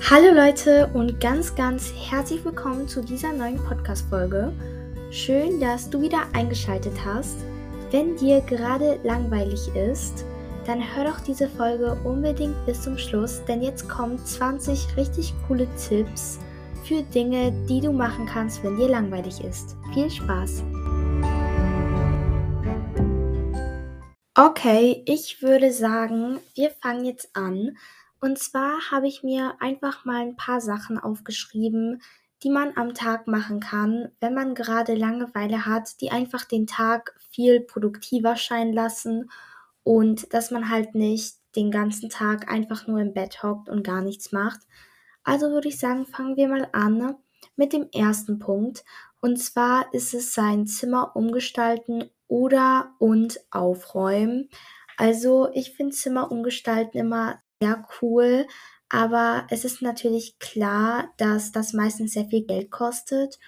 Hallo Leute und ganz, ganz herzlich willkommen zu dieser neuen Podcast-Folge. Schön, dass du wieder eingeschaltet hast. Wenn dir gerade langweilig ist, dann hör doch diese Folge unbedingt bis zum Schluss, denn jetzt kommen 20 richtig coole Tipps für Dinge, die du machen kannst, wenn dir langweilig ist. Viel Spaß! Okay, ich würde sagen, wir fangen jetzt an. Und zwar habe ich mir einfach mal ein paar Sachen aufgeschrieben, die man am Tag machen kann, wenn man gerade Langeweile hat, die einfach den Tag viel produktiver scheinen lassen und dass man halt nicht den ganzen Tag einfach nur im Bett hockt und gar nichts macht. Also würde ich sagen, fangen wir mal an mit dem ersten Punkt. Und zwar ist es sein Zimmer umgestalten oder und aufräumen. Also ich finde Zimmer umgestalten immer sehr cool, aber es ist natürlich klar, dass das meistens sehr viel Geld kostet.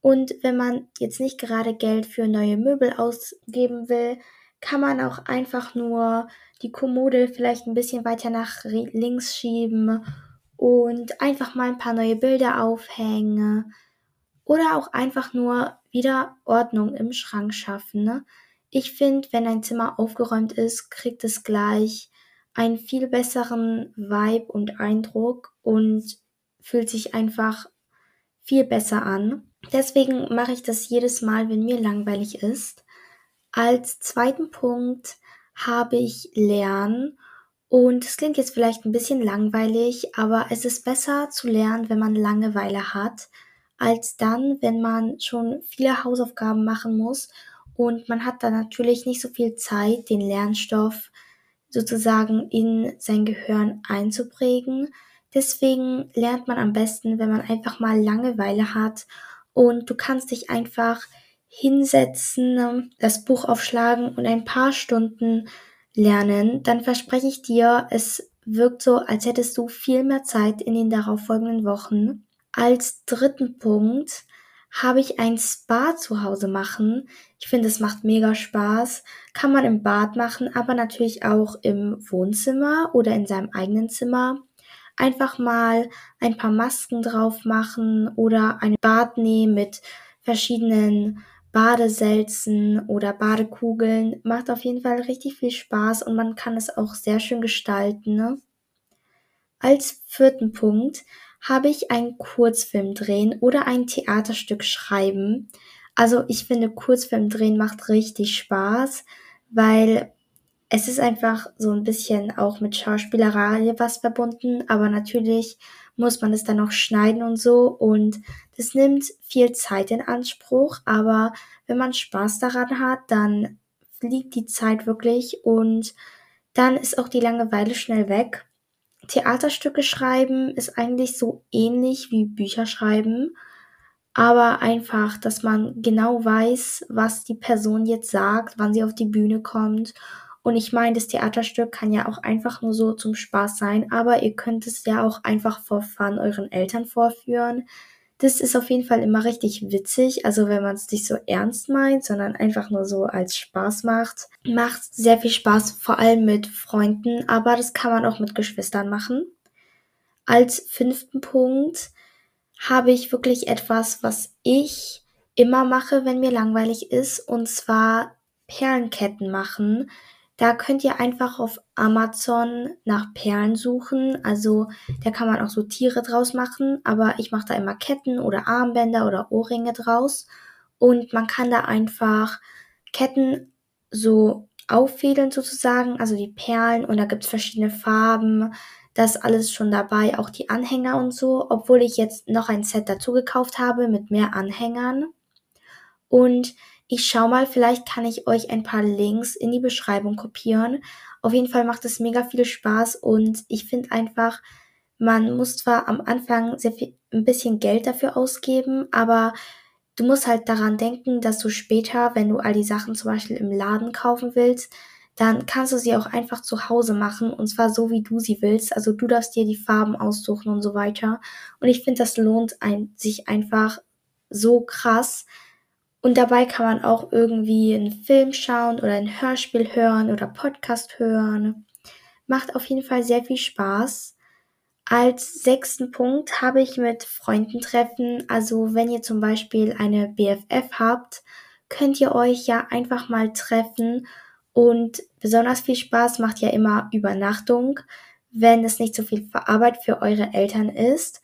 Und wenn man jetzt nicht gerade Geld für neue Möbel ausgeben will, kann man auch einfach nur die Kommode vielleicht ein bisschen weiter nach links schieben und einfach mal ein paar neue Bilder aufhängen oder auch einfach nur wieder Ordnung im Schrank schaffen. Ne? Ich finde, wenn ein Zimmer aufgeräumt ist, kriegt es gleich einen viel besseren Vibe und Eindruck und fühlt sich einfach viel besser an. Deswegen mache ich das jedes Mal, wenn mir langweilig ist. Als zweiten Punkt habe ich Lernen. Und es klingt jetzt vielleicht ein bisschen langweilig, aber es ist besser zu lernen, wenn man Langeweile hat, als dann, wenn man schon viele Hausaufgaben machen muss und man hat dann natürlich nicht so viel Zeit, den Lernstoff sozusagen in sein Gehirn einzuprägen. Deswegen lernt man am besten, wenn man einfach mal Langeweile hat und du kannst dich einfach hinsetzen, das Buch aufschlagen und ein paar Stunden lernen, dann verspreche ich dir, es wirkt so, als hättest du viel mehr Zeit in den darauffolgenden Wochen. Als dritten Punkt habe ich ein Spa zu Hause machen. Ich finde, es macht mega Spaß. Kann man im Bad machen, aber natürlich auch im Wohnzimmer oder in seinem eigenen Zimmer. Einfach mal ein paar Masken drauf machen oder ein Bad nehmen mit verschiedenen Badeselzen oder Badekugeln. Macht auf jeden Fall richtig viel Spaß und man kann es auch sehr schön gestalten. Ne? Als vierten Punkt habe ich einen Kurzfilm drehen oder ein Theaterstück schreiben. Also ich finde Kurzfilm drehen macht richtig Spaß, weil es ist einfach so ein bisschen auch mit Schauspielerei was verbunden, aber natürlich muss man es dann noch schneiden und so und das nimmt viel Zeit in Anspruch, aber wenn man Spaß daran hat, dann fliegt die Zeit wirklich und dann ist auch die Langeweile schnell weg Theaterstücke schreiben ist eigentlich so ähnlich wie Bücher schreiben, aber einfach, dass man genau weiß, was die Person jetzt sagt, wann sie auf die Bühne kommt. Und ich meine, das Theaterstück kann ja auch einfach nur so zum Spaß sein, aber ihr könnt es ja auch einfach vor Fun euren Eltern vorführen. Das ist auf jeden Fall immer richtig witzig. Also wenn man es nicht so ernst meint, sondern einfach nur so als Spaß macht. Macht sehr viel Spaß, vor allem mit Freunden, aber das kann man auch mit Geschwistern machen. Als fünften Punkt habe ich wirklich etwas, was ich immer mache, wenn mir langweilig ist, und zwar Perlenketten machen. Da könnt ihr einfach auf Amazon nach Perlen suchen. Also da kann man auch so Tiere draus machen, aber ich mache da immer Ketten oder Armbänder oder Ohrringe draus. Und man kann da einfach Ketten so auffädeln sozusagen, also die Perlen und da gibt's verschiedene Farben. Das alles schon dabei, auch die Anhänger und so, obwohl ich jetzt noch ein Set dazu gekauft habe mit mehr Anhängern. Und ich schau mal, vielleicht kann ich euch ein paar Links in die Beschreibung kopieren. Auf jeden Fall macht es mega viel Spaß und ich finde einfach, man muss zwar am Anfang sehr viel, ein bisschen Geld dafür ausgeben, aber du musst halt daran denken, dass du später, wenn du all die Sachen zum Beispiel im Laden kaufen willst, dann kannst du sie auch einfach zu Hause machen und zwar so, wie du sie willst. Also du darfst dir die Farben aussuchen und so weiter. Und ich finde, das lohnt ein, sich einfach so krass, und dabei kann man auch irgendwie einen Film schauen oder ein Hörspiel hören oder Podcast hören. Macht auf jeden Fall sehr viel Spaß. Als sechsten Punkt habe ich mit Freunden treffen. Also wenn ihr zum Beispiel eine BFF habt, könnt ihr euch ja einfach mal treffen und besonders viel Spaß macht ja immer Übernachtung, wenn es nicht so viel Arbeit für eure Eltern ist.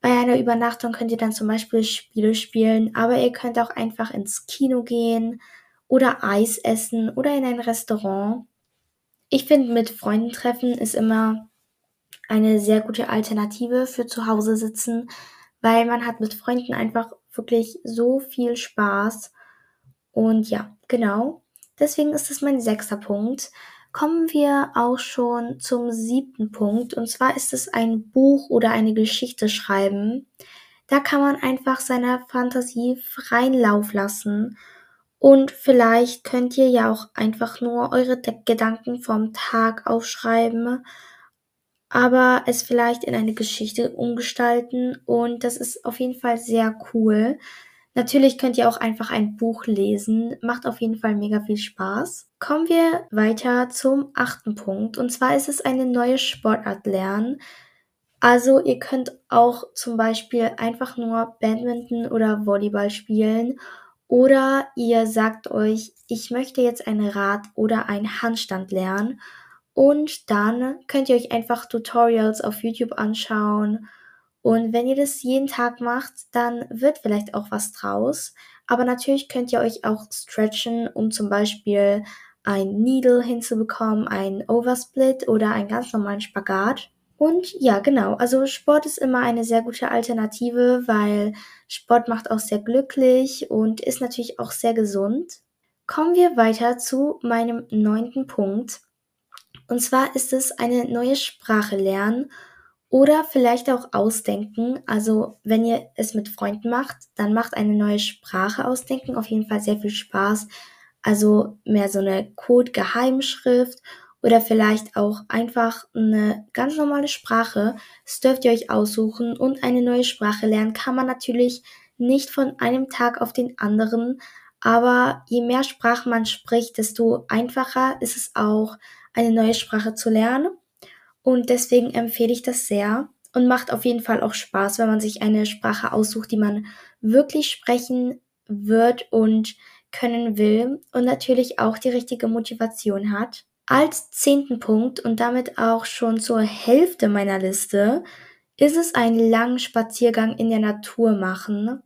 Bei einer Übernachtung könnt ihr dann zum Beispiel Spiele spielen, aber ihr könnt auch einfach ins Kino gehen oder Eis essen oder in ein Restaurant. Ich finde, mit Freunden treffen ist immer eine sehr gute Alternative für zu Hause sitzen, weil man hat mit Freunden einfach wirklich so viel Spaß. Und ja, genau. Deswegen ist es mein sechster Punkt. Kommen wir auch schon zum siebten Punkt. Und zwar ist es ein Buch oder eine Geschichte schreiben. Da kann man einfach seiner Fantasie freien Lauf lassen. Und vielleicht könnt ihr ja auch einfach nur eure Gedanken vom Tag aufschreiben aber es vielleicht in eine Geschichte umgestalten und das ist auf jeden Fall sehr cool. Natürlich könnt ihr auch einfach ein Buch lesen, macht auf jeden Fall mega viel Spaß. Kommen wir weiter zum achten Punkt und zwar ist es eine neue Sportart lernen. Also ihr könnt auch zum Beispiel einfach nur Badminton oder Volleyball spielen oder ihr sagt euch, ich möchte jetzt ein Rad oder ein Handstand lernen und dann könnt ihr euch einfach Tutorials auf YouTube anschauen. Und wenn ihr das jeden Tag macht, dann wird vielleicht auch was draus. Aber natürlich könnt ihr euch auch stretchen, um zum Beispiel ein Needle hinzubekommen, ein Oversplit oder einen ganz normalen Spagat. Und ja, genau. Also Sport ist immer eine sehr gute Alternative, weil Sport macht auch sehr glücklich und ist natürlich auch sehr gesund. Kommen wir weiter zu meinem neunten Punkt. Und zwar ist es eine neue Sprache lernen oder vielleicht auch ausdenken. Also wenn ihr es mit Freunden macht, dann macht eine neue Sprache ausdenken auf jeden Fall sehr viel Spaß. Also mehr so eine Code-Geheimschrift oder vielleicht auch einfach eine ganz normale Sprache. Das dürft ihr euch aussuchen und eine neue Sprache lernen kann man natürlich nicht von einem Tag auf den anderen. Aber je mehr Sprachen man spricht, desto einfacher ist es auch, eine neue Sprache zu lernen. Und deswegen empfehle ich das sehr und macht auf jeden Fall auch Spaß, wenn man sich eine Sprache aussucht, die man wirklich sprechen wird und können will und natürlich auch die richtige Motivation hat. Als zehnten Punkt und damit auch schon zur Hälfte meiner Liste ist es einen langen Spaziergang in der Natur machen.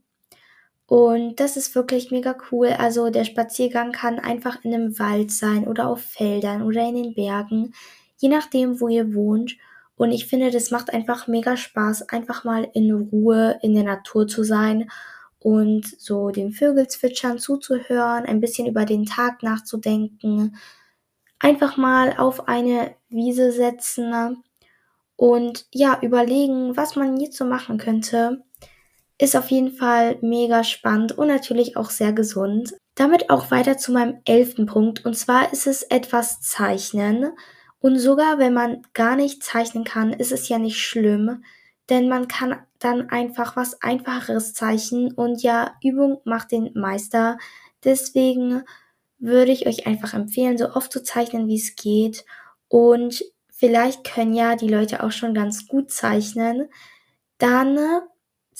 Und das ist wirklich mega cool. Also der Spaziergang kann einfach in einem Wald sein oder auf Feldern oder in den Bergen, je nachdem, wo ihr wohnt. Und ich finde, das macht einfach mega Spaß, einfach mal in Ruhe in der Natur zu sein und so den Vögelzwitschern zuzuhören, ein bisschen über den Tag nachzudenken, einfach mal auf eine Wiese setzen und ja, überlegen, was man jetzt so machen könnte ist auf jeden Fall mega spannend und natürlich auch sehr gesund. Damit auch weiter zu meinem elften Punkt. Und zwar ist es etwas zeichnen. Und sogar wenn man gar nicht zeichnen kann, ist es ja nicht schlimm, denn man kann dann einfach was Einfacheres zeichnen und ja, Übung macht den Meister. Deswegen würde ich euch einfach empfehlen, so oft zu zeichnen, wie es geht. Und vielleicht können ja die Leute auch schon ganz gut zeichnen. Dann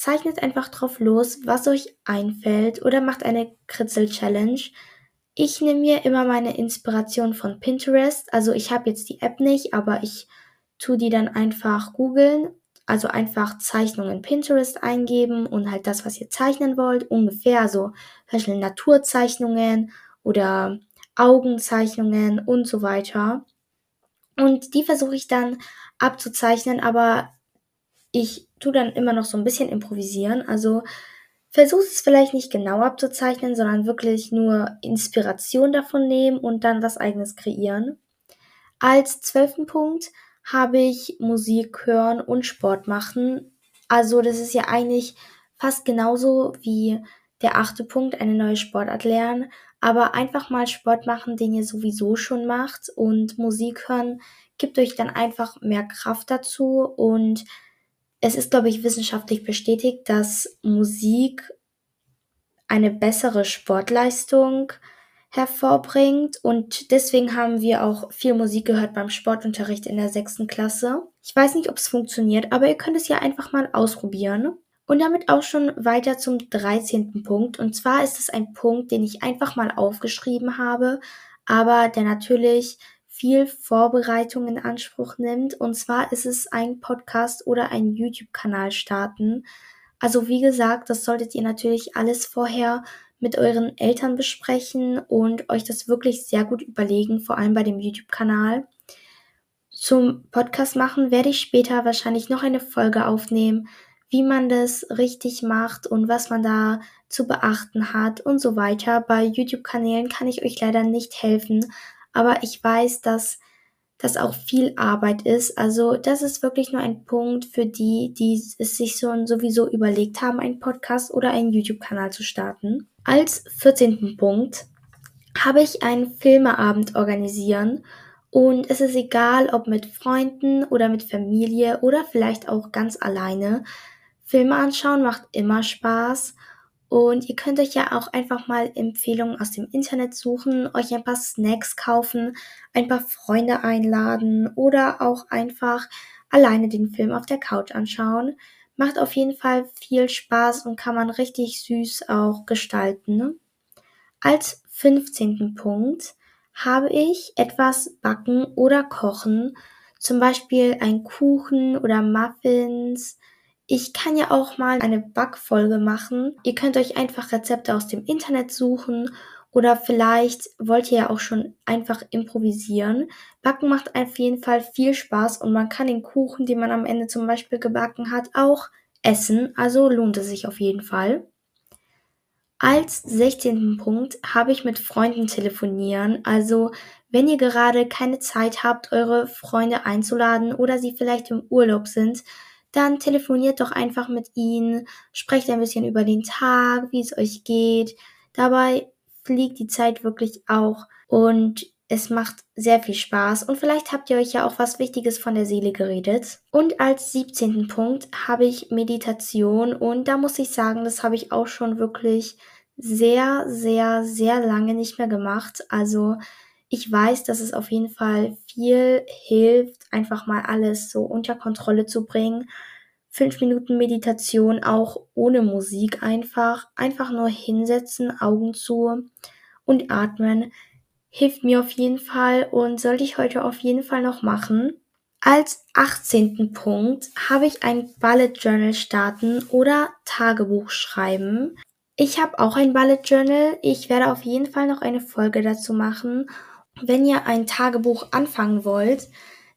Zeichnet einfach drauf los, was euch einfällt oder macht eine Kritzel-Challenge. Ich nehme mir immer meine Inspiration von Pinterest. Also ich habe jetzt die App nicht, aber ich tue die dann einfach googeln. Also einfach Zeichnungen Pinterest eingeben und halt das, was ihr zeichnen wollt, ungefähr so zum Beispiel Naturzeichnungen oder Augenzeichnungen und so weiter. Und die versuche ich dann abzuzeichnen, aber ich tue dann immer noch so ein bisschen improvisieren. Also versuche es vielleicht nicht genau abzuzeichnen, sondern wirklich nur Inspiration davon nehmen und dann was eigenes kreieren. Als zwölften Punkt habe ich Musik hören und Sport machen. Also das ist ja eigentlich fast genauso wie der achte Punkt, eine neue Sportart lernen. Aber einfach mal Sport machen, den ihr sowieso schon macht und Musik hören gibt euch dann einfach mehr Kraft dazu und es ist, glaube ich, wissenschaftlich bestätigt, dass Musik eine bessere Sportleistung hervorbringt und deswegen haben wir auch viel Musik gehört beim Sportunterricht in der sechsten Klasse. Ich weiß nicht, ob es funktioniert, aber ihr könnt es ja einfach mal ausprobieren. Und damit auch schon weiter zum 13. Punkt. Und zwar ist es ein Punkt, den ich einfach mal aufgeschrieben habe, aber der natürlich viel Vorbereitung in Anspruch nimmt. Und zwar ist es ein Podcast oder ein YouTube-Kanal starten. Also wie gesagt, das solltet ihr natürlich alles vorher mit euren Eltern besprechen und euch das wirklich sehr gut überlegen, vor allem bei dem YouTube-Kanal. Zum Podcast machen werde ich später wahrscheinlich noch eine Folge aufnehmen, wie man das richtig macht und was man da zu beachten hat und so weiter. Bei YouTube-Kanälen kann ich euch leider nicht helfen, aber ich weiß, dass das auch viel Arbeit ist. Also das ist wirklich nur ein Punkt für die, die es sich so sowieso überlegt haben, einen Podcast oder einen YouTube-Kanal zu starten. Als 14. Punkt habe ich einen Filmeabend organisieren und es ist egal, ob mit Freunden oder mit Familie oder vielleicht auch ganz alleine. Filme anschauen macht immer Spaß und ihr könnt euch ja auch einfach mal Empfehlungen aus dem Internet suchen, euch ein paar Snacks kaufen, ein paar Freunde einladen oder auch einfach alleine den Film auf der Couch anschauen. Macht auf jeden Fall viel Spaß und kann man richtig süß auch gestalten. Ne? Als 15. Punkt habe ich etwas backen oder kochen, zum Beispiel ein Kuchen oder Muffins ich kann ja auch mal eine Backfolge machen. Ihr könnt euch einfach Rezepte aus dem Internet suchen oder vielleicht wollt ihr ja auch schon einfach improvisieren. Backen macht auf jeden Fall viel Spaß und man kann den Kuchen, den man am Ende zum Beispiel gebacken hat, auch essen. Also lohnt es sich auf jeden Fall. Als 16. Punkt habe ich mit Freunden telefonieren. Also wenn ihr gerade keine Zeit habt, eure Freunde einzuladen oder sie vielleicht im Urlaub sind, dann telefoniert doch einfach mit ihnen, sprecht ein bisschen über den Tag, wie es euch geht. Dabei fliegt die Zeit wirklich auch und es macht sehr viel Spaß und vielleicht habt ihr euch ja auch was Wichtiges von der Seele geredet. Und als 17. Punkt habe ich Meditation und da muss ich sagen, das habe ich auch schon wirklich sehr, sehr, sehr lange nicht mehr gemacht. Also ich weiß, dass es auf jeden Fall viel hilft, einfach mal alles so unter Kontrolle zu bringen. Fünf Minuten Meditation auch ohne Musik einfach. Einfach nur hinsetzen, Augen zu und atmen. Hilft mir auf jeden Fall und sollte ich heute auf jeden Fall noch machen. Als 18. Punkt habe ich ein Bullet Journal starten oder Tagebuch schreiben. Ich habe auch ein Bullet Journal. Ich werde auf jeden Fall noch eine Folge dazu machen wenn ihr ein Tagebuch anfangen wollt,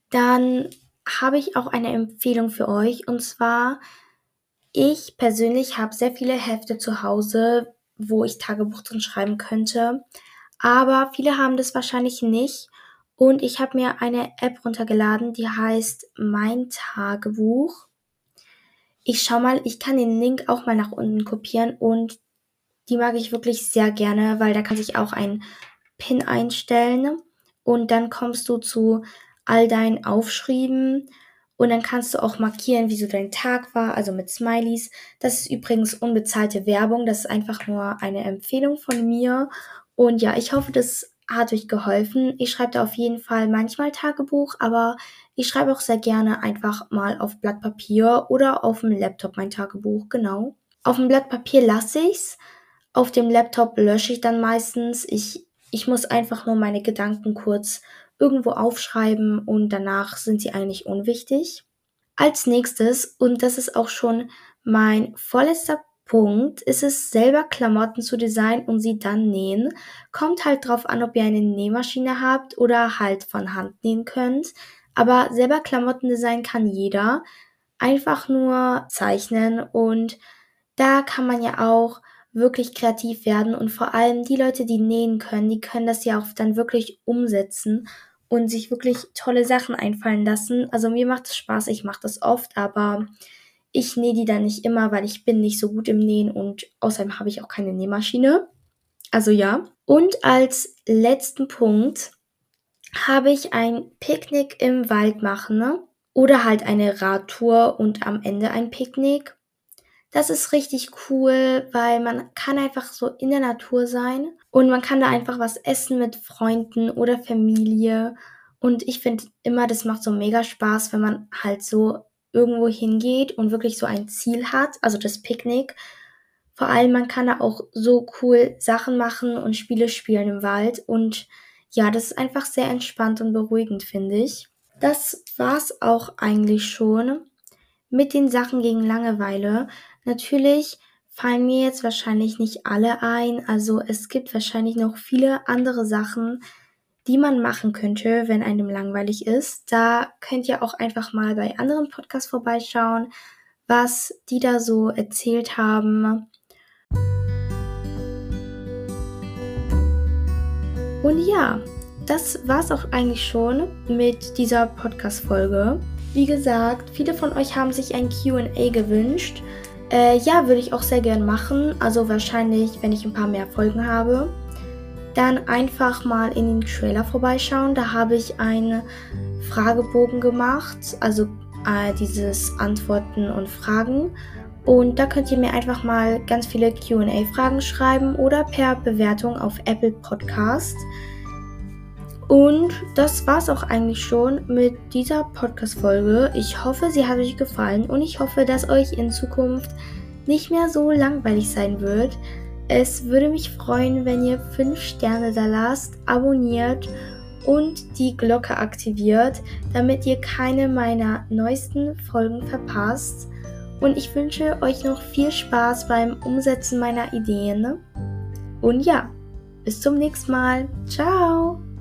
dann habe ich auch eine Empfehlung für euch. Und zwar, ich persönlich habe sehr viele Hefte zu Hause, wo ich Tagebuch drin schreiben könnte. Aber viele haben das wahrscheinlich nicht. Und ich habe mir eine App runtergeladen, die heißt Mein Tagebuch. Ich schau mal, ich kann den Link auch mal nach unten kopieren und die mag ich wirklich sehr gerne, weil da kann sich auch ein Pin einstellen und dann kommst du zu all deinen Aufschrieben und dann kannst du auch markieren, wie so dein Tag war, also mit Smileys. Das ist übrigens unbezahlte Werbung, das ist einfach nur eine Empfehlung von mir. Und ja, ich hoffe, das hat euch geholfen. Ich schreibe da auf jeden Fall manchmal Tagebuch, aber ich schreibe auch sehr gerne einfach mal auf Blatt Papier oder auf dem Laptop mein Tagebuch, genau. Auf dem Blatt Papier lasse ich's. Auf dem Laptop lösche ich dann meistens. Ich ich muss einfach nur meine Gedanken kurz irgendwo aufschreiben und danach sind sie eigentlich unwichtig. Als nächstes, und das ist auch schon mein vorletzter Punkt, ist es selber Klamotten zu designen und sie dann nähen. Kommt halt drauf an, ob ihr eine Nähmaschine habt oder halt von Hand nähen könnt. Aber selber Klamotten designen kann jeder. Einfach nur zeichnen und da kann man ja auch wirklich kreativ werden und vor allem die Leute, die nähen können, die können das ja auch dann wirklich umsetzen und sich wirklich tolle Sachen einfallen lassen. Also mir macht es Spaß, ich mache das oft, aber ich nähe die dann nicht immer, weil ich bin nicht so gut im Nähen und außerdem habe ich auch keine Nähmaschine. Also ja. Und als letzten Punkt habe ich ein Picknick im Wald machen ne? oder halt eine Radtour und am Ende ein Picknick. Das ist richtig cool, weil man kann einfach so in der Natur sein und man kann da einfach was essen mit Freunden oder Familie. Und ich finde immer, das macht so mega Spaß, wenn man halt so irgendwo hingeht und wirklich so ein Ziel hat, also das Picknick. Vor allem, man kann da auch so cool Sachen machen und Spiele spielen im Wald. Und ja, das ist einfach sehr entspannt und beruhigend, finde ich. Das war's auch eigentlich schon mit den Sachen gegen Langeweile. Natürlich fallen mir jetzt wahrscheinlich nicht alle ein. Also es gibt wahrscheinlich noch viele andere Sachen, die man machen könnte, wenn einem langweilig ist. Da könnt ihr auch einfach mal bei anderen Podcasts vorbeischauen, was die da so erzählt haben. Und ja, das war's auch eigentlich schon mit dieser Podcast-Folge. Wie gesagt, viele von euch haben sich ein QA gewünscht. Äh, ja, würde ich auch sehr gern machen. Also wahrscheinlich, wenn ich ein paar mehr Folgen habe. Dann einfach mal in den Trailer vorbeischauen. Da habe ich einen Fragebogen gemacht. Also äh, dieses Antworten und Fragen. Und da könnt ihr mir einfach mal ganz viele QA-Fragen schreiben oder per Bewertung auf Apple Podcast. Und das war's auch eigentlich schon mit dieser Podcast-Folge. Ich hoffe, sie hat euch gefallen und ich hoffe, dass euch in Zukunft nicht mehr so langweilig sein wird. Es würde mich freuen, wenn ihr 5 Sterne da lasst, abonniert und die Glocke aktiviert, damit ihr keine meiner neuesten Folgen verpasst. Und ich wünsche euch noch viel Spaß beim Umsetzen meiner Ideen. Und ja, bis zum nächsten Mal. Ciao!